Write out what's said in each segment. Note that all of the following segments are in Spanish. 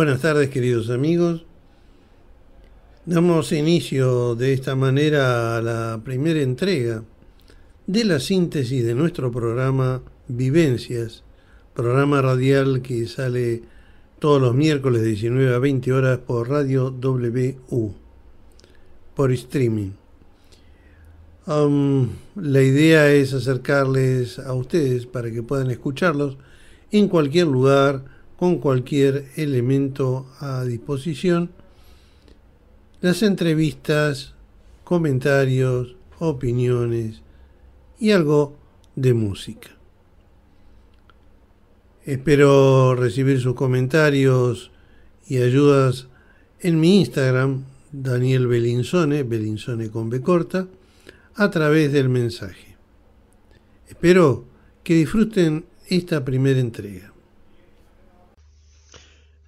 Buenas tardes queridos amigos. Damos inicio de esta manera a la primera entrega de la síntesis de nuestro programa Vivencias, programa radial que sale todos los miércoles de 19 a 20 horas por Radio WU, por streaming. Um, la idea es acercarles a ustedes para que puedan escucharlos en cualquier lugar, con cualquier elemento a disposición. Las entrevistas, comentarios, opiniones y algo de música. Espero recibir sus comentarios y ayudas en mi Instagram, Daniel Belinzone, Belinzone con B corta a través del mensaje. Espero que disfruten esta primera entrega.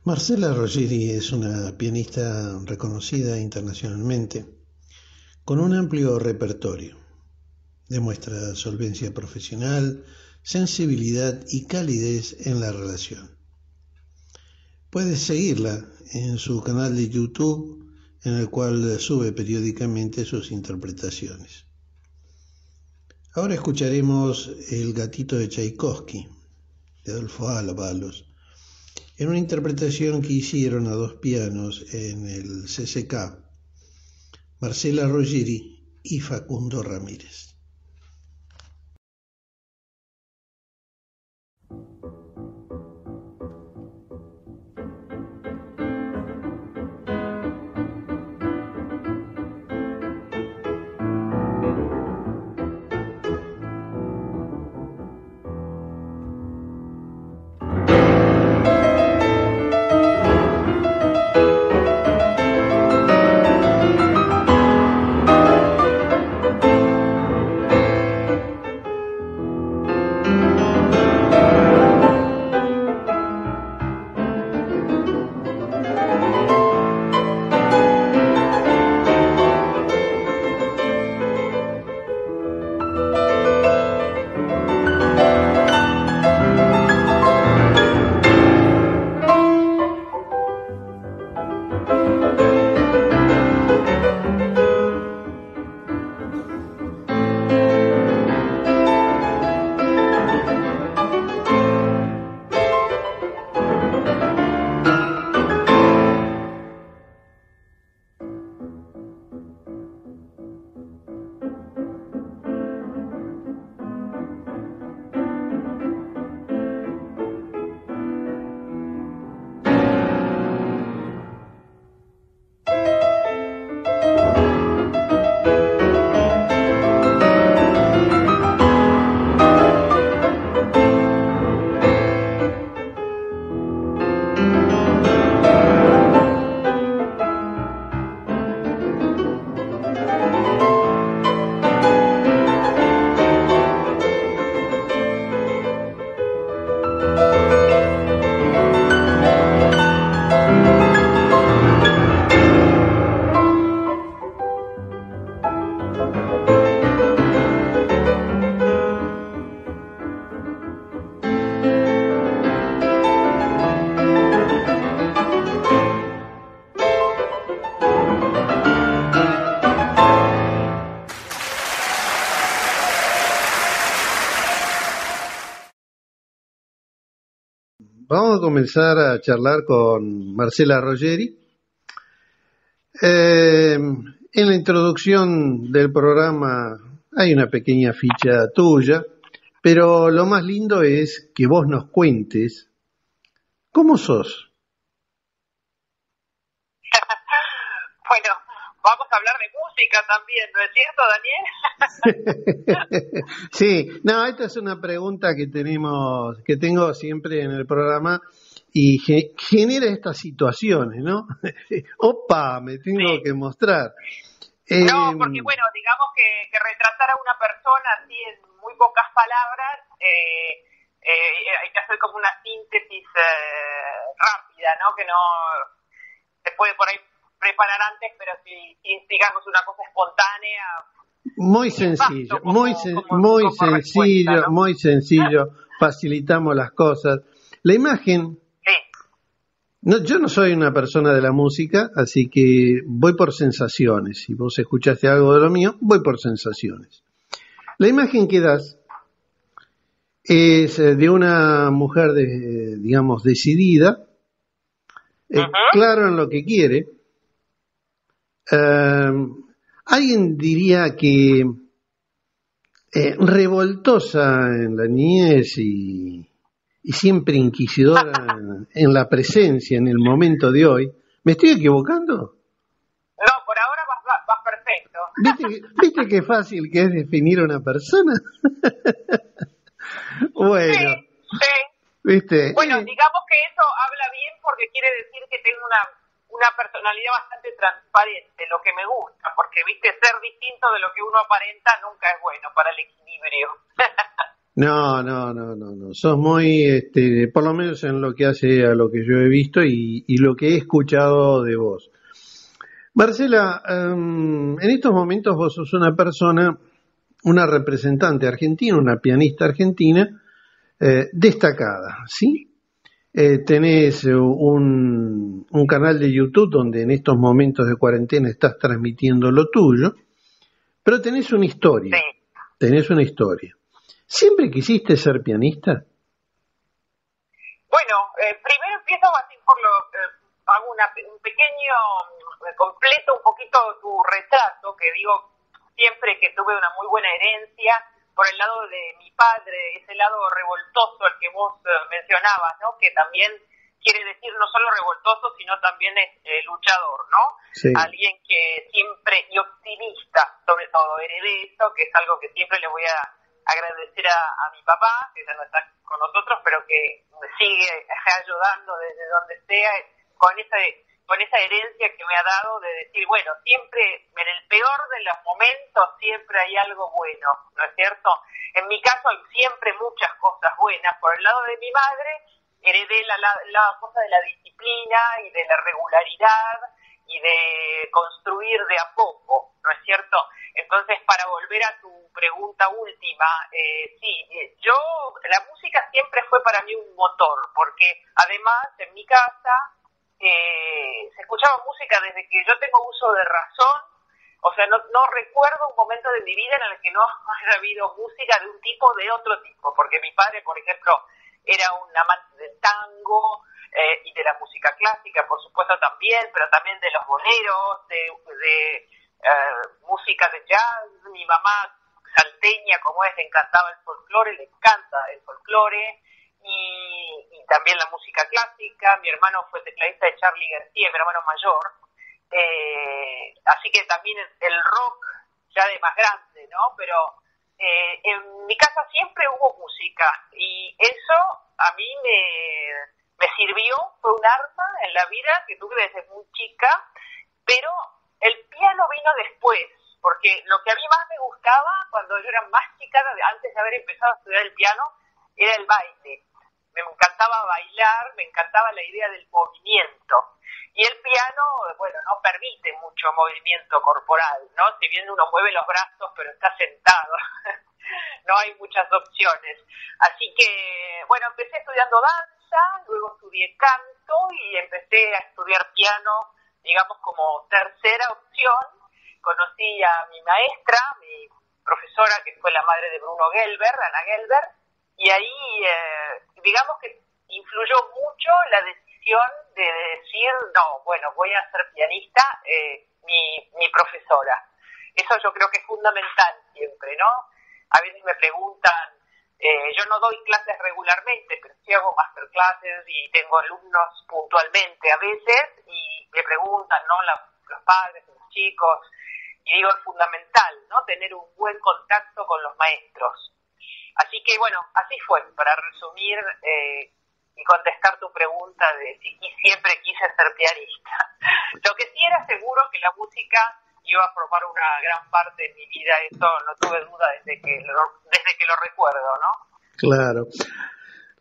Marcela Rogeri es una pianista reconocida internacionalmente, con un amplio repertorio. Demuestra solvencia profesional, sensibilidad y calidez en la relación. Puedes seguirla en su canal de YouTube, en el cual sube periódicamente sus interpretaciones. Ahora escucharemos El gatito de Tchaikovsky, de Adolfo Ábalos, en una interpretación que hicieron a dos pianos en el CCK, Marcela Rogeri y Facundo Ramírez. Comenzar a charlar con Marcela Rogeri. Eh, en la introducción del programa hay una pequeña ficha tuya, pero lo más lindo es que vos nos cuentes cómo sos. bueno, vamos a hablar de música también, ¿no es cierto, Daniel? sí, no, esta es una pregunta que tenemos, que tengo siempre en el programa y genera estas situaciones, ¿no? Opa, me tengo que mostrar. no, em, porque bueno, digamos que, retratar a una persona así en muy pocas palabras, eh, eh, hay que hacer como una síntesis eh, rápida, ¿no? Que no se puede por ahí preparar antes, pero si, digamos una cosa espontánea. Muy sencillo, muy, muy sencillo, muy sencillo, facilitamos las cosas. La imagen No, yo no soy una persona de la música, así que voy por sensaciones. Si vos escuchaste algo de lo mío, voy por sensaciones. La imagen que das es eh, de una mujer, de, digamos, decidida, eh, claro en lo que quiere. Em, alguien diría que eh, revoltosa en la niñez y, siempre inquisidora en, la presencia, en el momento de hoy. ¿Me estoy equivocando? No, por ahora vas, perfecto. ¿Viste, ¿Viste qué fácil que es definir a una persona? Bueno. Sí, ¿Viste? Bueno, digamos que eso habla bien porque quiere decir que tengo una, una personalidad bastante transparente, lo que me gusta, porque, viste, ser distinto de lo que uno aparenta nunca es bueno para el equilibrio. No, no, no, no, no. Sos muy, este, por lo menos en lo que hace a lo que yo he visto y, lo que he escuchado de vos. Marcela, em, en estos momentos vos sos una persona una representante argentina, una pianista argentina eh, destacada, ¿sí? Eh, tenés un, un, canal de YouTube donde en estos momentos de cuarentena estás transmitiendo lo tuyo, pero tenés una historia, tenés una historia. ¿Siempre quisiste ser pianista? Bueno, eh, primero empiezo así por lo, hago un pequeño, completo un poquito tu retrato, que digo, siempre que tuve una muy buena herencia por el lado de mi padre, ese lado revoltoso al que vos eh, mencionabas, ¿no? Que también quiere decir no solo revoltoso, sino también es eh, luchador, ¿no? Alguien que siempre, y optimista, sobre todo, heredé que es algo que siempre le voy a agradecer a, mi papá, que ya no está con nosotros, pero que me sigue ayudando desde donde sea, con ese con esa herencia que me ha dado de decir, bueno, siempre, en el peor de los momentos, siempre hay algo bueno, ¿no es cierto? En mi caso hay siempre muchas cosas buenas. Por el lado de mi madre, heredé la, la, cosa de la disciplina y de la regularidad y de construir de a poco, ¿no es cierto? Entonces, para volver a tu pregunta última, eh, sí, eh, yo, la música siempre fue para mí un motor, porque además en mi casa eh, se escuchaba música desde que yo tengo uso de razón, o sea, no, no recuerdo un momento de mi vida en el que no haya habido música de un tipo o de otro tipo, porque mi padre, por ejemplo, era un amante del tango eh, y de la música clásica, por supuesto también, pero también de los boleros, de, de eh, música de jazz, mi mamá salteña como es, le encantaba el folclore, le encanta el folclore, y, también la música clásica. Mi hermano fue tecladista de Charlie García, mi hermano mayor. Eh, así que también el rock ya de más grande, ¿no? Pero eh, en mi casa siempre hubo música y eso a mí me, me sirvió, fue un arma en la vida que tuve desde muy chica, pero el piano vino después, porque lo que a mí más me gustaba cuando yo era más chica, antes de haber empezado a estudiar el piano, era el baile me encantaba bailar, me encantaba la idea del movimiento. Y el piano, bueno, no permite mucho movimiento corporal, ¿no? Si bien uno mueve los brazos, pero está sentado, no hay muchas opciones. Así que, bueno, empecé estudiando danza, luego estudié canto y empecé a estudiar piano, digamos, como tercera opción. Conocí a mi maestra, mi profesora, que fue la madre de Bruno Gelber, Ana Gelber, y ahí, eh, digamos que influyó mucho la decisión de decir, no, bueno, voy a ser pianista, eh, mi, mi profesora. Eso yo creo que es fundamental siempre, ¿no? A veces me preguntan, eh, yo no doy clases regularmente, pero sí hago masterclasses y tengo alumnos puntualmente a veces y me preguntan, ¿no? los padres, los chicos, y digo, es fundamental, ¿no? Tener un buen contacto con los maestros. Así que bueno, así fue, para resumir eh, y contestar tu pregunta de si siempre quise ser pianista. Lo que sí era seguro que la música iba a formar una gran parte de mi vida, eso no tuve duda desde que lo, desde que lo recuerdo, ¿no? Claro.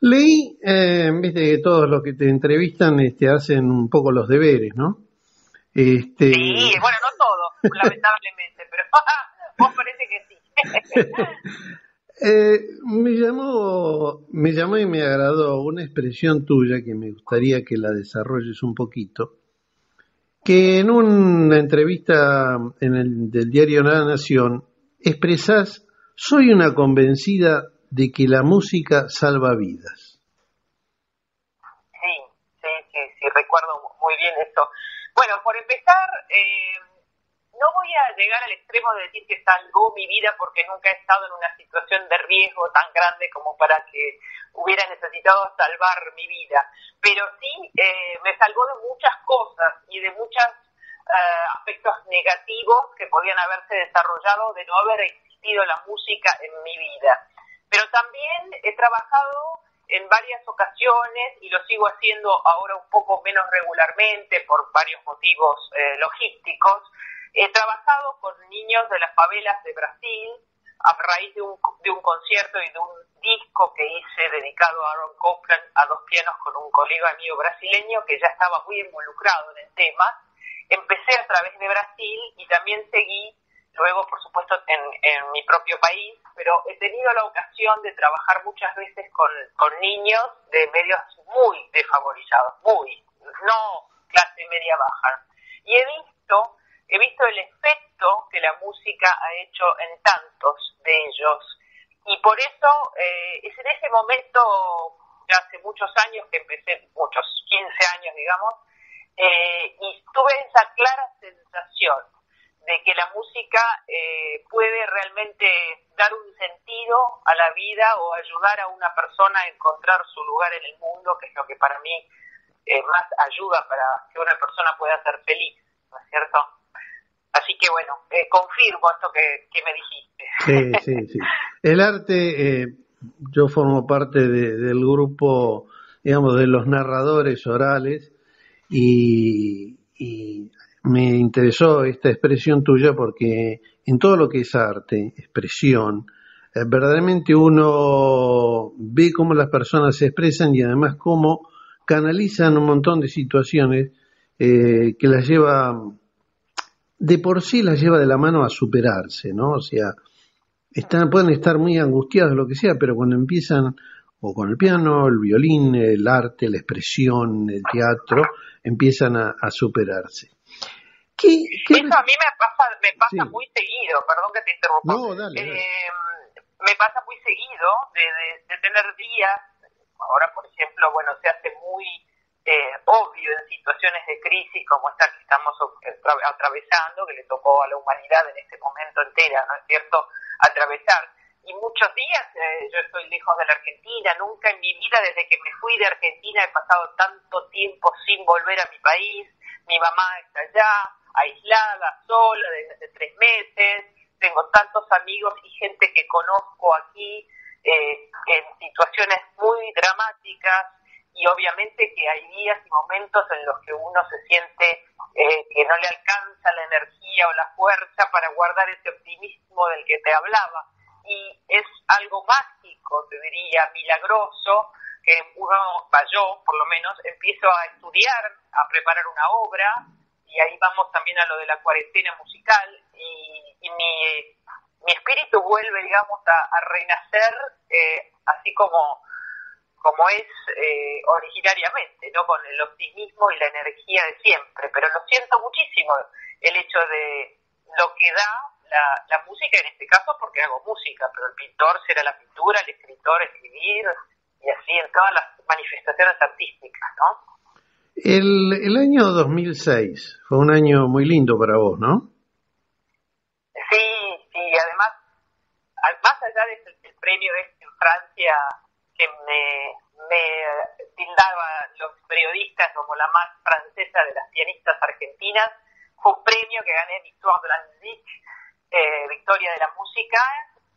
Leí, eh, en vez de que todos los que te entrevistan este, hacen un poco los deberes, ¿no? Este... Sí, bueno, no todos, lamentablemente, pero vos parece que sí. Eh, me llamó, me llamó y me agradó una expresión tuya que me gustaría que la desarrolles un poquito, que en una entrevista en el del diario La Nación expresas, soy una convencida de que la música salva vidas. Sí, sí, sí, sí, recuerdo muy bien eso. Bueno, por empezar, eh, no voy a llegar al extremo de decir que salvó mi vida porque nunca he estado en una situación de riesgo tan grande como para que hubiera necesitado salvar mi vida, pero sí eh, me salvó de muchas cosas y de muchos eh, aspectos negativos que podían haberse desarrollado de no haber existido la música en mi vida. Pero también he trabajado en varias ocasiones y lo sigo haciendo ahora un poco menos regularmente por varios motivos eh, logísticos He trabajado con niños de las favelas de Brasil a raíz de un, de un concierto y de un disco que hice dedicado a Aaron Copland a dos pianos con un colega mío brasileño que ya estaba muy involucrado en el tema. Empecé a través de Brasil y también seguí luego, por supuesto, en, en mi propio país, pero he tenido la ocasión de trabajar muchas veces con, con niños de medios muy desfavorizados, muy, no clase media baja. Y he visto he visto el efecto que la música ha hecho en tantos de ellos. Y por eso eh, es en ese momento, ya hace muchos años que empecé, muchos, 15 años digamos, eh, y tuve esa clara sensación de que la música eh, puede realmente dar un sentido a la vida o ayudar a una persona a encontrar su lugar en el mundo, que es lo que para mí más ayuda para que una persona pueda ser feliz, ¿no es cierto? Así que bueno, eh, confirmo esto que, me dijiste. Sí, sí, sí. El arte, eh, yo formo parte del grupo, digamos, de los narradores orales y, me interesó esta expresión tuya porque en todo lo que es arte, expresión, eh, verdaderamente uno ve cómo las personas se expresan y además cómo canalizan un montón de situaciones que las lleva de por sí las lleva de la mano a superarse, ¿no? O sea, están, pueden estar muy angustiados, lo que sea, pero cuando empiezan o con el piano, el violín, el arte, la expresión, el teatro, empiezan a, superarse. ¿Qué, Eso a mí me pasa, me pasa muy seguido, perdón que te interrumpa. No, dale, eh, me pasa muy seguido de, de tener días, ahora por ejemplo, bueno, se hace muy eh, obvio en situaciones de crisis como esta que estamos atravesando, que le tocó a la humanidad en este momento entera, ¿no es cierto?, atravesar. Y muchos días eh, yo estoy lejos de la Argentina, nunca en mi vida desde que me fui de Argentina he pasado tanto tiempo sin volver a mi país, mi mamá está allá, aislada, sola desde hace tres meses, tengo tantos amigos y gente que conozco aquí eh, en situaciones muy dramáticas, y obviamente que hay días y momentos en los que uno se siente eh, que no le alcanza la energía o la fuerza para guardar ese optimismo del que te hablaba. Y es algo mágico, te diría, milagroso, que uno, yo por lo menos, empiezo a estudiar, a preparar una obra, y ahí vamos también a lo de la cuarentena musical, y, y mi, mi espíritu vuelve, digamos, a, renacer, eh, así como como es eh, originariamente, ¿no? Con el optimismo y la energía de siempre. Pero lo siento muchísimo el hecho de lo que da la, la música en este caso porque hago música, pero el pintor será la pintura, el escritor escribir y así en todas las manifestaciones artísticas, ¿no? El, el año 2006 fue un año muy lindo para vos, ¿no? Sí, sí, además, más allá del el premio este en Francia que me, me tildaba los periodistas como la más francesa de las pianistas argentinas. Fue un premio que gané Victoire de la Musique, eh, Victoria de la Música.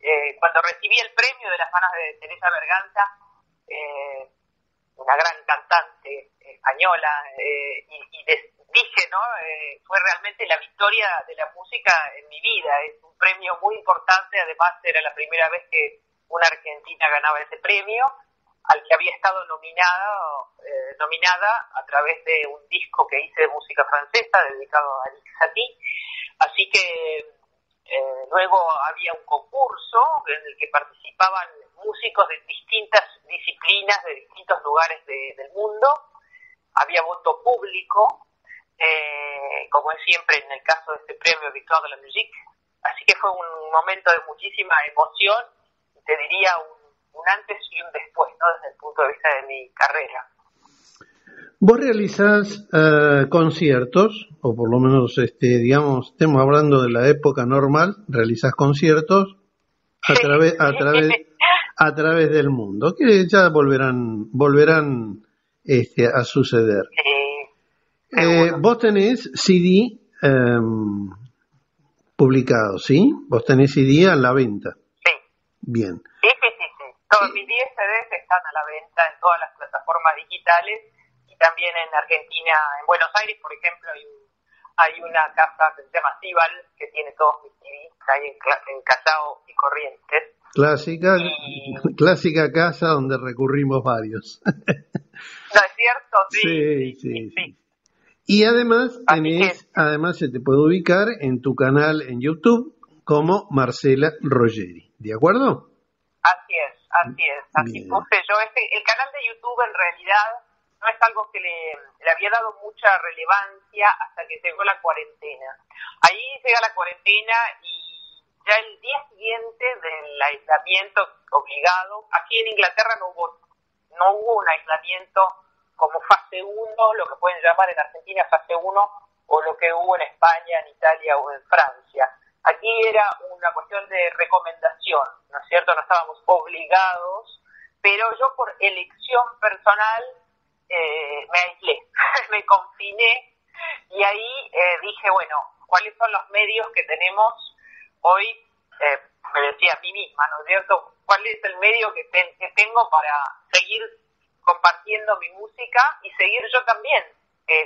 Eh, cuando recibí el premio de las manos de Teresa Berganza, eh, una gran cantante española, y, dije, ¿no? fue realmente la victoria de la música en mi vida. Es un premio muy importante, además era la primera vez que una argentina ganaba ese premio, al que había estado nominada, eh, nominada a través de un disco que hice de música francesa dedicado a Alex Satie. Así que Eh, luego había un concurso en el que participaban músicos de distintas disciplinas, de distintos lugares del mundo. Había voto público, eh, como es siempre en el caso de este premio Victoire de la Musique. Así que fue un momento de muchísima emoción, te diría un, un antes y un después, ¿no? desde el punto de vista de mi carrera. Vos realizás eh, conciertos, o por lo menos, este, digamos, estemos hablando de la época normal, realizás conciertos a través, a través, a través del mundo, que ya volverán, volverán este, a suceder. Eh, vos tenés CD em, publicado, ¿sí? Vos tenés CD a la venta. Bien. Sí, sí, sí, sí. Todos mis 10 CDs están a la venta en todas las plataformas digitales también en Argentina, en Buenos Aires, por ejemplo, hay, hay una casa que se llama Cibal, que tiene todos mis CDs, ahí en, en Callao y Corrientes. Clásica, clásica casa donde recurrimos varios. ¿No es cierto? Sí, sí, sí. Y además, tenés, además se te puede ubicar en tu canal en YouTube como Marcela Rogeri, ¿de acuerdo? Así es, así es. Así puse yo. Este, el canal de YouTube en realidad no es algo que le, había dado mucha relevancia hasta que llegó la cuarentena. Ahí llega la cuarentena y ya el día siguiente del aislamiento obligado, aquí en Inglaterra no hubo, no hubo un aislamiento como fase 1, lo que pueden llamar en Argentina fase 1, o lo que hubo en España, en Italia o en Francia. Aquí era una cuestión de recomendación, ¿no es cierto? No estábamos obligados, pero yo por elección personal eh, me aislé, me confiné y ahí eh, dije, bueno, ¿cuáles son los medios que tenemos hoy? Eh, me decía a mí misma, ¿no es cierto? ¿Cuál es el medio que, que tengo para seguir compartiendo mi música y seguir yo también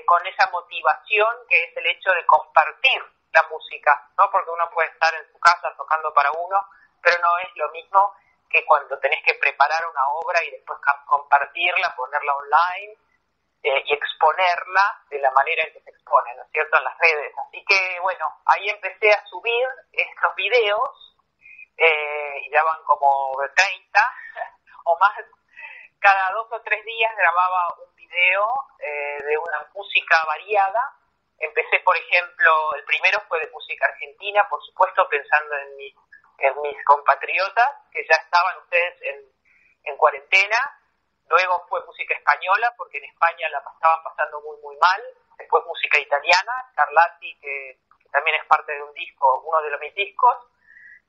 con esa motivación que es el hecho de compartir la música, ¿no? Porque uno puede estar en su casa tocando para uno, pero no es lo mismo que cuando tenés que preparar una obra y después compartirla, ponerla online eh, y exponerla de la manera en que se expone, ¿no es cierto?, en las redes. Así que, bueno, ahí empecé a subir estos videos, eh, y ya van como 30 o más. Cada dos o tres días grababa un video eh, de una música variada. Empecé, por ejemplo, el primero fue de música argentina, por supuesto, pensando en mis compatriotas que ya estaban ustedes en, en cuarentena. Luego fue música española, porque en España la estaban pasando muy, muy mal. Después música italiana, Carlati, que, también es parte de un disco, uno de los mis discos.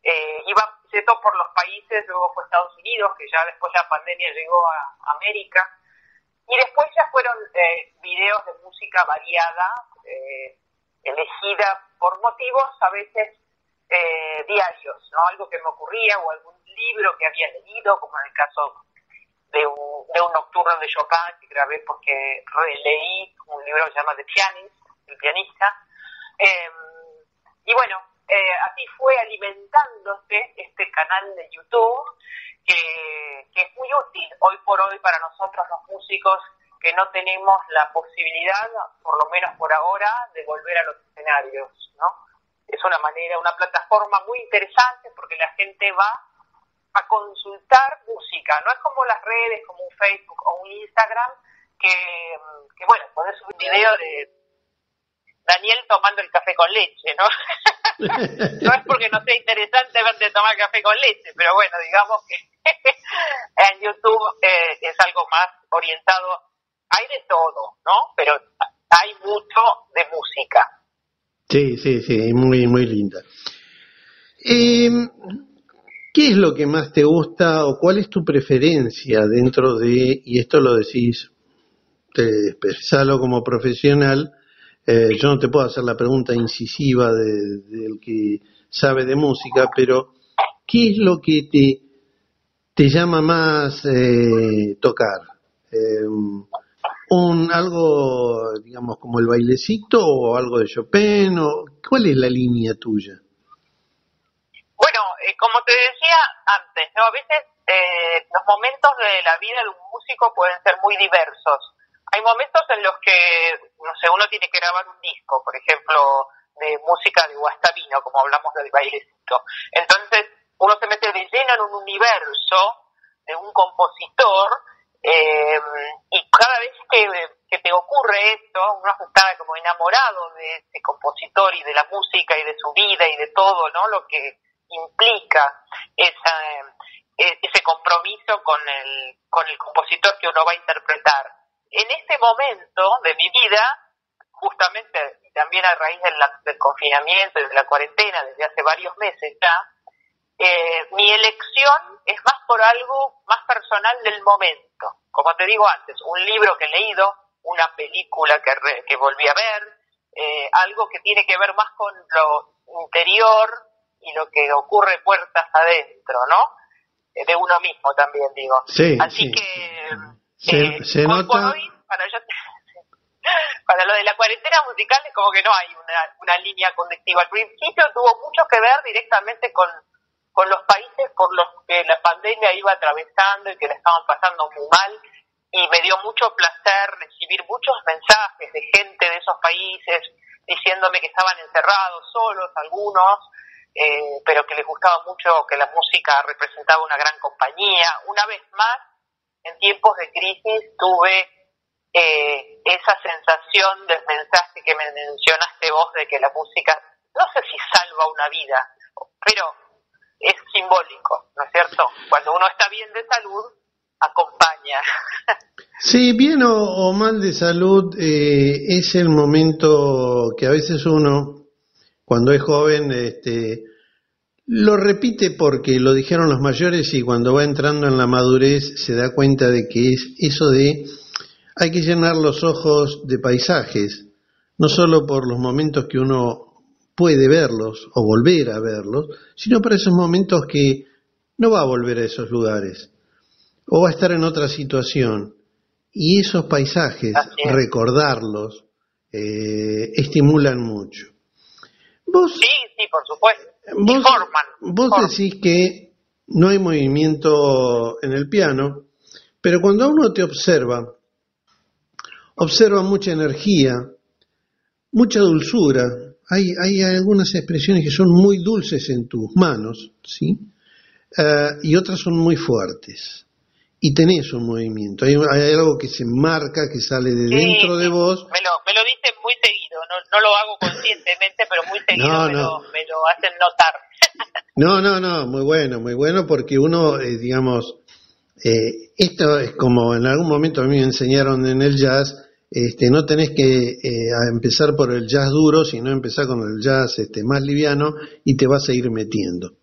Eh, iba todo por los países, luego fue Estados Unidos, que ya después de la pandemia llegó a América. Y después ya fueron eh, videos de música variada, eh, elegida por motivos a veces eh, diarios, ¿no? Algo que me ocurría o algún libro que había leído, como en el caso de un, de un nocturno de Chopin que grabé porque releí un libro que se llama The Pianist, el pianista. Em, y bueno, eh, así fue alimentándose este canal de YouTube que, que es muy útil hoy por hoy para nosotros los músicos que no tenemos la posibilidad, por lo menos por ahora, de volver a los escenarios, ¿no? es una manera, una plataforma muy interesante porque la gente va a consultar música, no es como las redes, como un Facebook o un Instagram, que, que bueno, podés subir un video de Daniel tomando el café con leche, ¿no? no es porque no sea interesante verte tomar café con leche, pero bueno, digamos que en YouTube eh, es algo más orientado, hay de todo, ¿no? Pero hay mucho de música. Sí, sí, sí, muy, muy linda. Em, ¿Qué es lo que más te gusta o cuál es tu preferencia dentro de, y esto lo decís, te expresalo como profesional, eh, yo no te puedo hacer la pregunta incisiva del que sabe de música, pero ¿qué es lo que te, te llama más eh, tocar? Em, un algo, digamos, como el bailecito o algo de Chopin? O, ¿Cuál es la línea tuya? Bueno, eh, como te decía antes, ¿no? a veces eh, los momentos de la vida de un músico pueden ser muy diversos. Hay momentos en los que, no sé, uno tiene que grabar un disco, por ejemplo, de música de Guastavino, como hablamos del bailecito. Entonces, uno se mete de lleno en un universo de un compositor eh, y cada vez que, te ocurre esto, uno está como enamorado de ese compositor y de la música y de su vida y de todo, ¿no? Lo que implica esa, eh, ese compromiso con el, con el compositor que uno va a interpretar. En este momento de mi vida, justamente también a raíz del, del confinamiento y de la cuarentena desde hace varios meses ya, eh, mi elección es más por algo más personal del momento. Como te digo antes, un libro que he leído, una película que, que volví a ver, eh, algo que tiene que ver más con lo interior y lo que ocurre puertas adentro, ¿no? Eh, de uno mismo también, digo. Sí, Así que, se, nota... para, para lo de la cuarentena musical es como que no hay una, una línea conductiva. Al principio tuvo mucho que ver directamente con con los países por los que la pandemia iba atravesando y que le estaban pasando muy mal y me dio mucho placer recibir muchos mensajes de gente de esos países diciéndome que estaban encerrados solos algunos, eh, pero que les gustaba mucho que la música representaba una gran compañía. Una vez más, en tiempos de crisis tuve eh, esa sensación del mensaje que me mencionaste vos de que la música, no sé si salva una vida, pero es simbólico, ¿no es cierto? Cuando uno está bien de salud, acompaña. Sí, bien o, mal de salud eh, es el momento que a veces uno, cuando es joven, este, lo repite porque lo dijeron los mayores y cuando va entrando en la madurez se da cuenta de que es eso de hay que llenar los ojos de paisajes, no solo por los momentos que uno puede verlos o volver a verlos, sino para esos momentos que no va a volver a esos lugares o va a estar en otra situación. Y esos paisajes, recordarlos, eh, estimulan mucho. Vos, sí, sí, por supuesto. Vos, vos decís que no hay movimiento en el piano, pero cuando uno te observa, observa mucha energía, mucha dulzura, hay, hay algunas expresiones que son muy dulces en tus manos, ¿sí? Eh, y otras son muy fuertes. Y tenés un movimiento, hay, algo que se marca, que sale de dentro de vos. Me lo, me lo dicen muy seguido, no, no lo hago conscientemente, pero muy seguido me, Lo, me, Lo, hacen notar. no, no, no, muy bueno, muy bueno, porque uno, eh, digamos, eh, esto es como en algún momento a mí me enseñaron en el jazz, este, no tenés que eh, empezar por el jazz duro, sino empezar con el jazz este, más liviano y te vas a ir metiendo.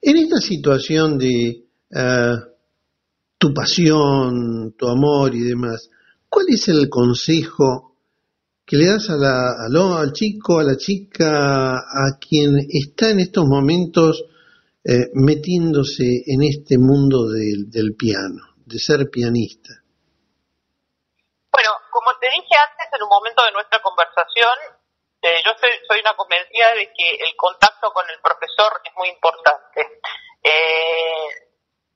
En esta situación de eh, tu pasión, tu amor y demás, ¿cuál es el consejo que le das a la, al chico, a la chica, a quien está en estos momentos eh, metiéndose en este mundo del piano, de ser pianista? como te dije antes en un momento de nuestra conversación, eh, yo soy, soy, una convencida de que el contacto con el profesor es muy importante. Eh,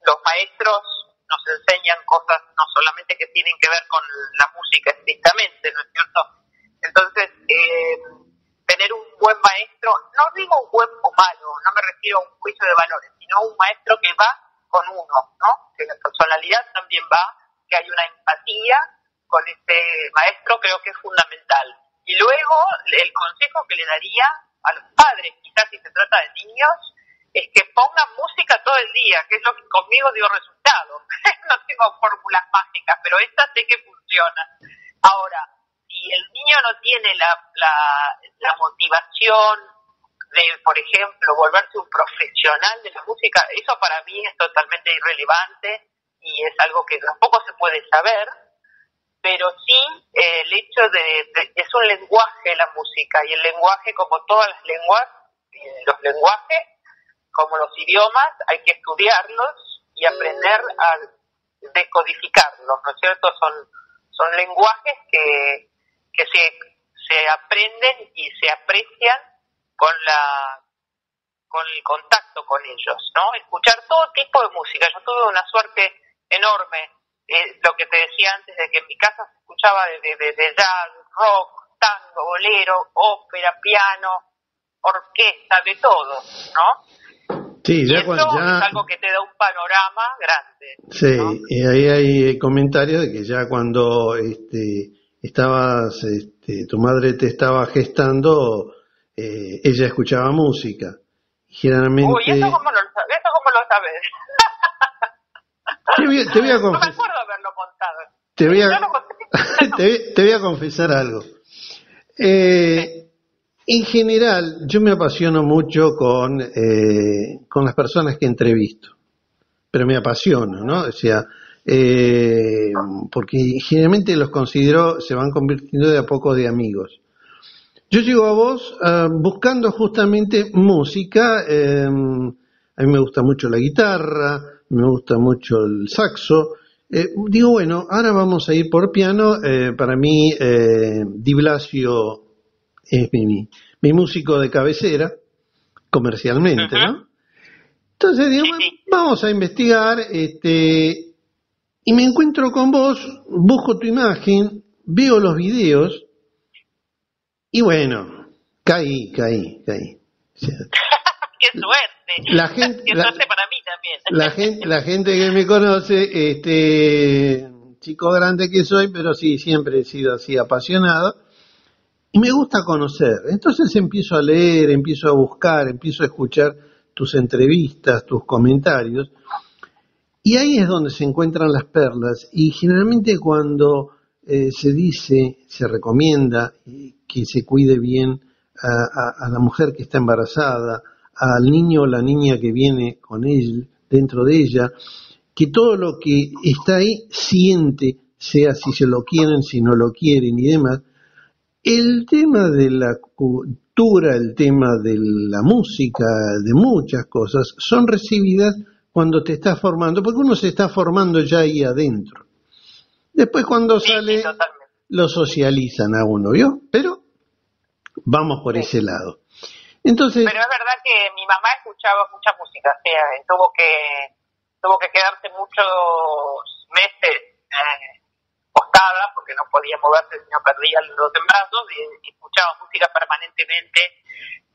los maestros nos enseñan cosas no solamente que tienen que ver con la música estrictamente, ¿no es cierto? Entonces, eh, tener un buen maestro, no digo un buen o malo, no me refiero a un juicio de valores, sino un maestro que va con uno, ¿no? Que la personalidad también va, que hay una empatía con este maestro creo que es fundamental. Y luego el consejo que le daría a los padres, quizás si se trata de niños, es que pongan música todo el día, que es lo que conmigo dio resultado. no tengo fórmulas mágicas, pero esta sé que funciona. Ahora, si el niño no tiene la, la, la motivación de, por ejemplo, volverse un profesional de la música, eso para mí es totalmente irrelevante y es algo que tampoco se puede saber pero sí eh, el hecho de, es un lenguaje la música y el lenguaje como todas las lenguas eh, los lenguajes como los idiomas hay que estudiarlos y aprender a decodificarlos no es cierto son son lenguajes que que se se aprenden y se aprecian con la con el contacto con ellos no escuchar todo tipo de música. Yo tuve una suerte enorme lo que te decía antes de que en mi casa se escuchaba de, de, jazz, rock, tango, bolero, ópera, piano, orquesta, de todo, ¿no? Sí, ya eso es algo que te da un panorama grande. Sí, y ahí hay comentarios de que ya cuando este, estabas, este, tu madre te estaba gestando, eh, ella escuchaba música. Generalmente... Uy, ¿eso cómo lo, eso cómo lo sabes? Te voy, te voy a no me acuerdo haberlo contado. Te voy a, te, voy a confesar algo. Eh, en general, yo me apasiono mucho con, eh, con las personas que entrevisto, pero me apasiono, ¿no? O sea, eh, porque generalmente los considero, se van convirtiendo de a poco de amigos. Yo llego a vos ah, buscando justamente música, a mí me gusta mucho la guitarra, me gusta mucho el saxo, eh, digo, bueno, ahora vamos a ir por piano. Eh, para mí, eh, Di Blasio es mi, mi, músico de cabecera, comercialmente, ¿no? Entonces digo, vamos a investigar, este, y me encuentro con vos, busco tu imagen, veo los videos, y bueno, caí, caí, caí. ¡Qué suerte! La gente, ¡Qué suerte para mí también! La gente, la gente que me conoce, este, chico grande que soy, pero sí, siempre he sido así apasionado. Y me gusta conocer. Entonces empiezo a leer, empiezo a buscar, empiezo a escuchar tus entrevistas, tus comentarios. Y ahí es donde se encuentran las perlas. Y generalmente cuando eh, se dice, se recomienda que se cuide bien a, a, la mujer que está embarazada, al niño o la niña que viene con él, dentro de ella, que todo lo que está ahí siente, sea si se lo quieren, si no lo quieren y demás. El tema de la cultura, el tema de la música, de muchas cosas, son recibidas cuando te estás formando, porque uno se está formando ya ahí adentro. Después cuando sale, lo socializan a uno, ¿vio? Pero vamos por ese lado. Entonces, Pero es verdad que mi mamá escuchaba mucha música, o sea, tuvo que tuvo que quedarse muchos meses eh, postada porque no podía moverse si no perdía los embrazos y, escuchaba música permanentemente,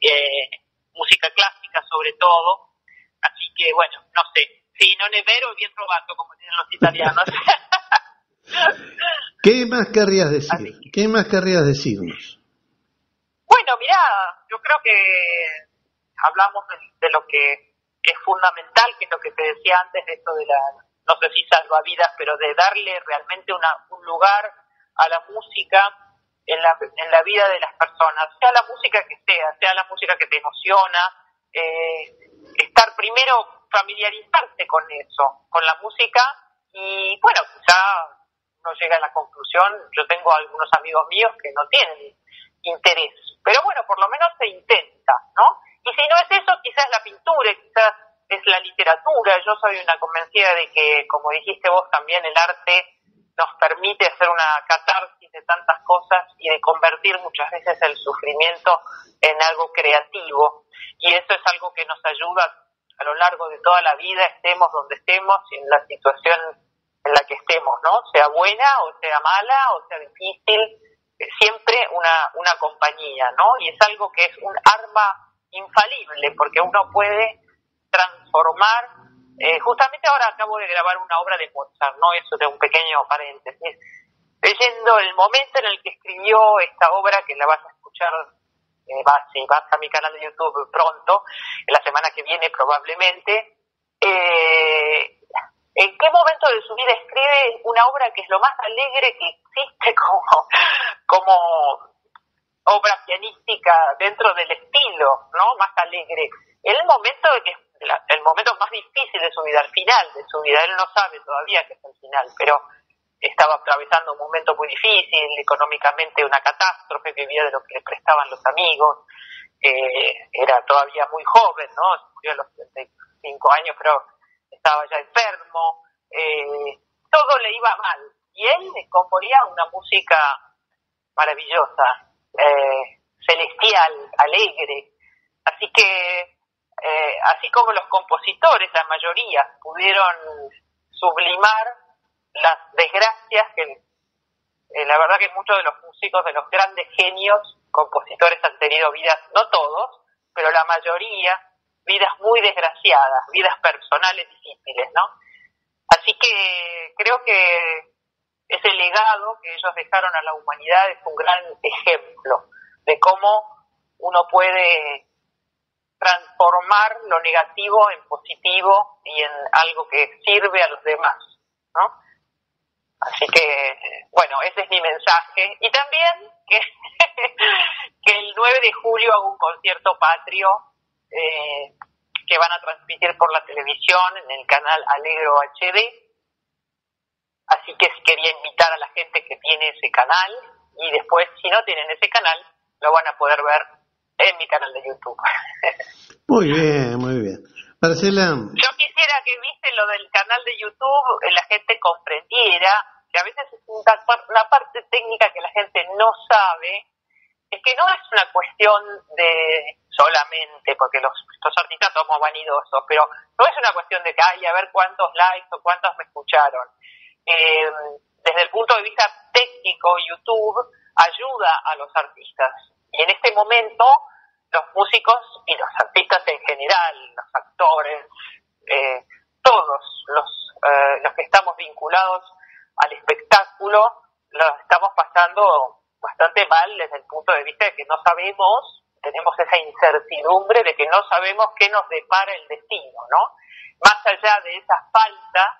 eh, música clásica sobre todo. Así que bueno, no sé, si no nevero bien robato, como dicen los italianos. ¿Qué más querrías decir? ¿Qué más querrías decirnos? Bueno, mira, yo creo que hablamos de, lo que es fundamental, que es lo que te decía antes de esto de la, no sé si salvavidas, pero de darle realmente una, un lugar a la música en la, en la vida de las personas, sea la música que sea, sea la música que te emociona, eh, estar primero familiarizarse con eso, con la música y bueno, quizá no llega a la conclusión, yo tengo algunos amigos míos que no tienen interés. Pero bueno, por lo menos se intenta, ¿no? Y si no es eso, quizás la pintura, quizás es la literatura. Yo soy una convencida de que, como dijiste vos también, el arte nos permite hacer una catarsis de tantas cosas y de convertir muchas veces el sufrimiento en algo creativo. Y eso es algo que nos ayuda a lo largo de toda la vida, estemos donde estemos en la situación en la que estemos, ¿no? Sea buena o sea mala o sea difícil, siempre una, una compañía, ¿no? Y es algo que es un arma infalible, porque uno puede transformar, eh, justamente ahora acabo de grabar una obra de Mozart, ¿no? Eso de un pequeño paréntesis, leyendo el momento en el que escribió esta obra, que la vas a escuchar, eh, vas, si vas a mi canal de YouTube pronto, en la semana que viene probablemente, eh, ¿En qué momento de su vida escribe una obra que es lo más alegre que existe como, como obra pianística dentro del estilo, ¿no? Más alegre. En el momento de que el momento más difícil de su vida, el final de su vida, él no sabe todavía que es el final, pero estaba atravesando un momento muy difícil, económicamente una catástrofe, vivía de lo que le prestaban los amigos, eh, era todavía muy joven, ¿no? Murió a los 35 años, pero estaba ya enfermo, eh, todo le iba mal. Y él componía una música maravillosa, eh, celestial, alegre. Así que, eh, así como los compositores, la mayoría, pudieron sublimar las desgracias que Eh, la verdad que muchos de los músicos, de los grandes genios, compositores han tenido vidas, no todos, pero la mayoría, vidas muy desgraciadas, vidas personales difíciles, ¿no? Así que creo que ese legado que ellos dejaron a la humanidad es un gran ejemplo de cómo uno puede transformar lo negativo en positivo y en algo que sirve a los demás, ¿no? Así que, bueno, ese es mi mensaje. Y también que, que el 9 de julio hago un concierto patrio eh, que van a transmitir por la televisión en el canal Alegro HD. Así que quería invitar a la gente que tiene ese canal y después, si no tienen ese canal, lo van a poder ver en mi canal de YouTube. Muy bien, muy bien. Marcela. Yo quisiera que viste lo del canal de YouTube, eh, la gente comprendiera que a veces es una parte técnica que la gente no sabe, es que no es una cuestión de solamente, porque los, artistas somos vanidosos, pero no es una cuestión de que, ay, a ver cuántos likes o cuántos me escucharon. Eh, desde el punto de vista técnico, YouTube ayuda a los artistas. Y en este momento, los músicos y los artistas en general, los actores, eh, todos los, eh, los que estamos vinculados al espectáculo, lo estamos pasando bastante mal desde el punto de vista de que no sabemos, tenemos esa incertidumbre de que no sabemos qué nos depara el destino, ¿no? Más allá de esa falta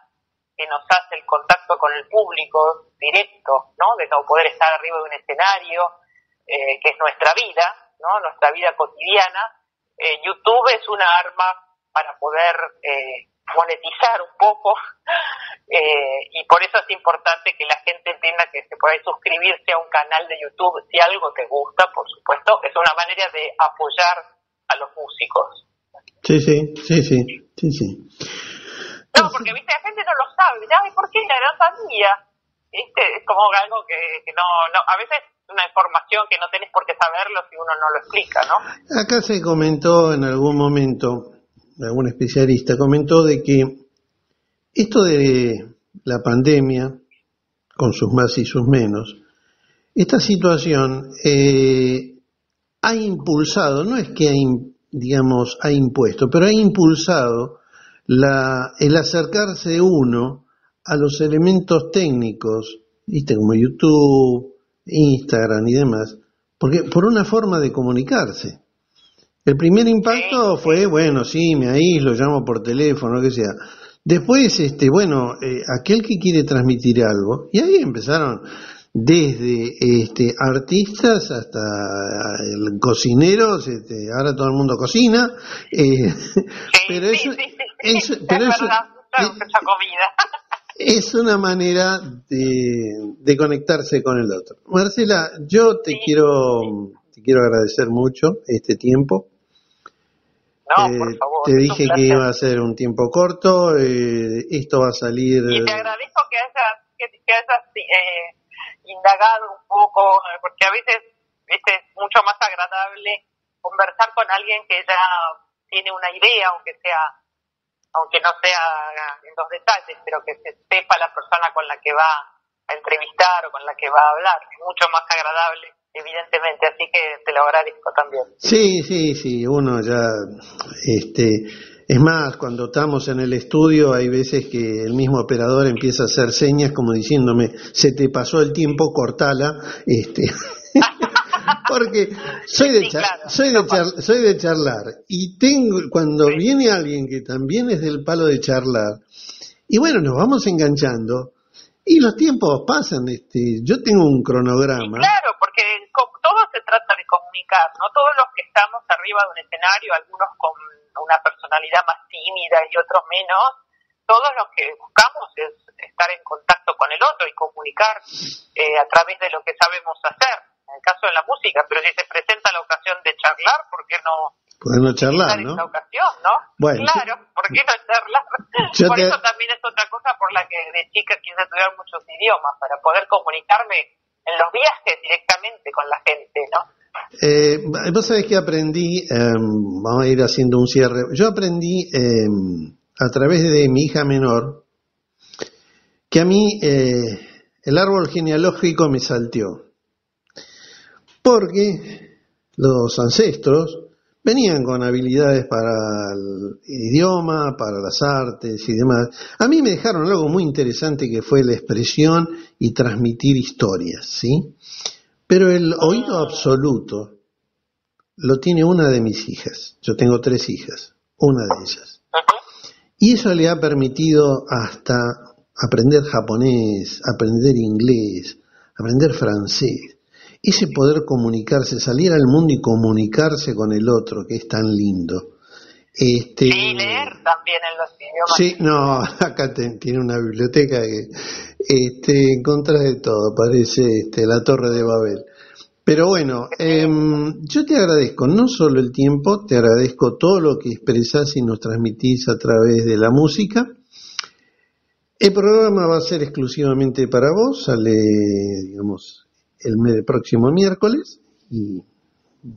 que nos hace el contacto con el público directo, ¿no? De no poder estar arriba de un escenario, eh, que es nuestra vida, ¿no? Nuestra vida cotidiana. Eh, YouTube es una arma para poder eh, monetizar un poco eh, y por eso es importante que la gente entienda que se puede suscribirse a un canal de YouTube si algo te gusta, por supuesto, es una manera de apoyar a los músicos. Sí, sí, sí, sí, sí, sí. No, porque viste, la gente no lo sabe, ¿sabes por qué? No sabía. ¿Viste? Es como algo que, que no, no, a veces una información que no tenés por qué saberlo si uno no lo explica, ¿no? Acá se comentó en algún momento algún especialista, comentó de que esto de la pandemia, con sus más y sus menos, esta situación eh, ha impulsado, no es que ha, digamos, ha impuesto, pero ha impulsado la, el acercarse uno a los elementos técnicos, ¿viste? como YouTube, Instagram y demás, porque por una forma de comunicarse. El primer impacto fue, bueno, sí, me aíslo, llamo por teléfono, lo que sea. Después, este, bueno, eh, aquel que quiere transmitir algo, y ahí empezaron desde este, artistas hasta el cocineros, este, ahora todo el mundo cocina, eh, pero eso, es, pero eso, es una manera de, de, conectarse con el otro. Marcela, yo te quiero te quiero agradecer mucho este tiempo. No, eh, por favor. Te dije que iba a ser un tiempo corto, eh, esto va a salir... Y te agradezco que hayas, que, hayas eh, indagado un poco, porque a veces es mucho más agradable conversar con alguien que ya tiene una idea, aunque sea aunque no sea en los detalles, pero que se sepa la persona con la que va a entrevistar o con la que va a hablar. Es mucho más agradable evidentemente, así que te lo agradezco también. Sí, sí, sí, uno ya, este, es más, cuando estamos en el estudio hay veces que el mismo operador empieza a hacer señas como diciéndome, se te pasó el tiempo, cortala, este, porque soy de, soy, de soy de charlar y tengo, cuando viene alguien que también es del palo de charlar, y bueno, nos vamos enganchando, y los tiempos pasan, este, yo tengo un cronograma. claro, porque todo se trata de comunicar, ¿no? Todos los que estamos arriba de un escenario, algunos con una personalidad más tímida y otros menos, todos los que buscamos es estar en contacto con el otro y comunicar eh, a través de lo que sabemos hacer. En el caso de la música, pero si se presenta la ocasión de charlar, ¿por qué no Podemos charlar, ¿no? ocasión, ¿no? Bueno, claro, ¿por qué no charlar? por eso también es otra cosa por la que de chica quise estudiar muchos idiomas, para poder comunicarme en los viajes directamente con la gente, ¿no? Eh, vos sabés que aprendí, em, vamos a ir haciendo un cierre, yo aprendí em, a través de mi hija menor que a mí eh, el árbol genealógico me salteó. Porque los ancestros venían con habilidades para el idioma, para las artes y demás. A mí me dejaron algo muy interesante que fue la expresión y transmitir historias, ¿sí? Pero el oído absoluto lo tiene una de mis hijas. Yo tengo tres hijas, una de ellas. Y eso le ha permitido hasta aprender japonés, aprender inglés, aprender francés ese poder comunicarse, salir al mundo y comunicarse con el otro, que es tan lindo. Este, sí, leer también en los idiomas. Sí, no, acá tiene una biblioteca que este, encontrás de todo, parece este, la Torre de Babel. Pero bueno, em, yo te agradezco no solo el tiempo, te agradezco todo lo que expresás y nos transmitís a través de la música. El programa va a ser exclusivamente para vos, sale, digamos, el próximo miércoles. Y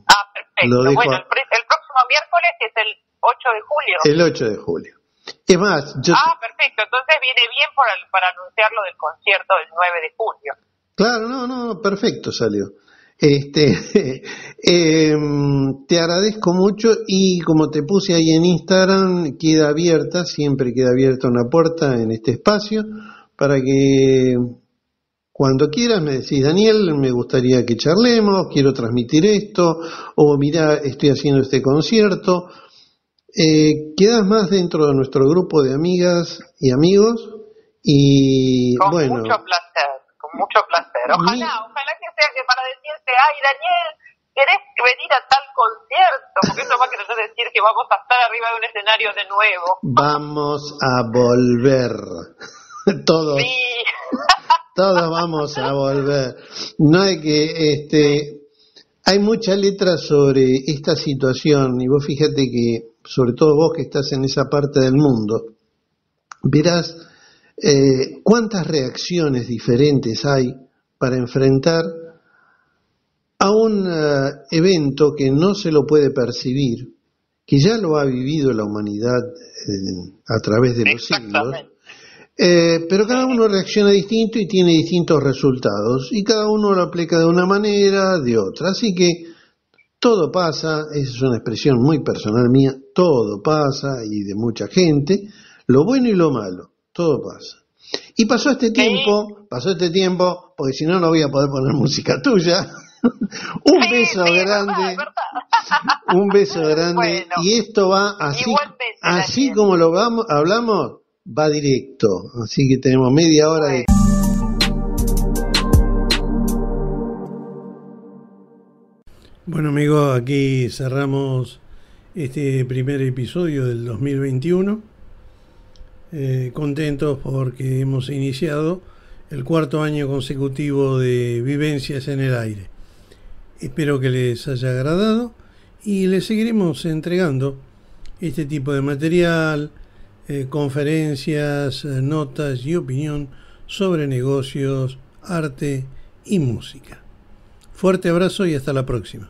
ah, perfecto. bueno, el, miércoles es el 8 de julio. El 8 de julio. Es más, yo... Ah, perfecto. Entonces viene bien para, para anunciarlo del concierto del 9 de julio. Claro, no, no, perfecto salió. Este, em, te agradezco mucho y como te puse ahí en Instagram, queda abierta, siempre queda abierta una puerta en este espacio para que cuando quieras me decís, Daniel, me gustaría que charlemos, quiero transmitir esto, o mira, estoy haciendo este concierto. Eh, quedas más dentro de nuestro grupo de amigas y amigos y con bueno. mucho placer, con mucho placer. Ojalá, ojalá que sea que para decirte, ay Daniel, ¿querés venir a tal concierto? Porque eso va a querer decir que vamos a estar arriba de un escenario de nuevo. Vamos a volver. Todos. Sí. Todos vamos a volver. No hay que, este, hay mucha letra sobre esta situación y vos fíjate que, sobre todo vos que estás en esa parte del mundo, verás eh, cuántas reacciones diferentes hay para enfrentar a un eh, evento que no se lo puede percibir, que ya lo ha vivido la humanidad eh, a través de los siglos eh, pero cada uno reacciona distinto y tiene distintos resultados y cada uno lo aplica de una manera, de otra. Así que todo pasa, esa es una expresión muy personal mía, todo pasa y de mucha gente, lo bueno y lo malo, todo pasa. Y pasó este tiempo, pasó este tiempo, porque si no no voy a poder poner música tuya. un beso grande, un beso grande y esto va así, así como lo vamos, hablamos va directo, así que tenemos media hora de... Bueno amigos, aquí cerramos este primer episodio del 2021. Eh, contentos porque hemos iniciado el cuarto año consecutivo de vivencias en el aire. Espero que les haya agradado y les seguiremos entregando este tipo de material, eh, conferencias, eh, notas y opinión sobre negocios, arte y música. Fuerte abrazo y hasta la próxima.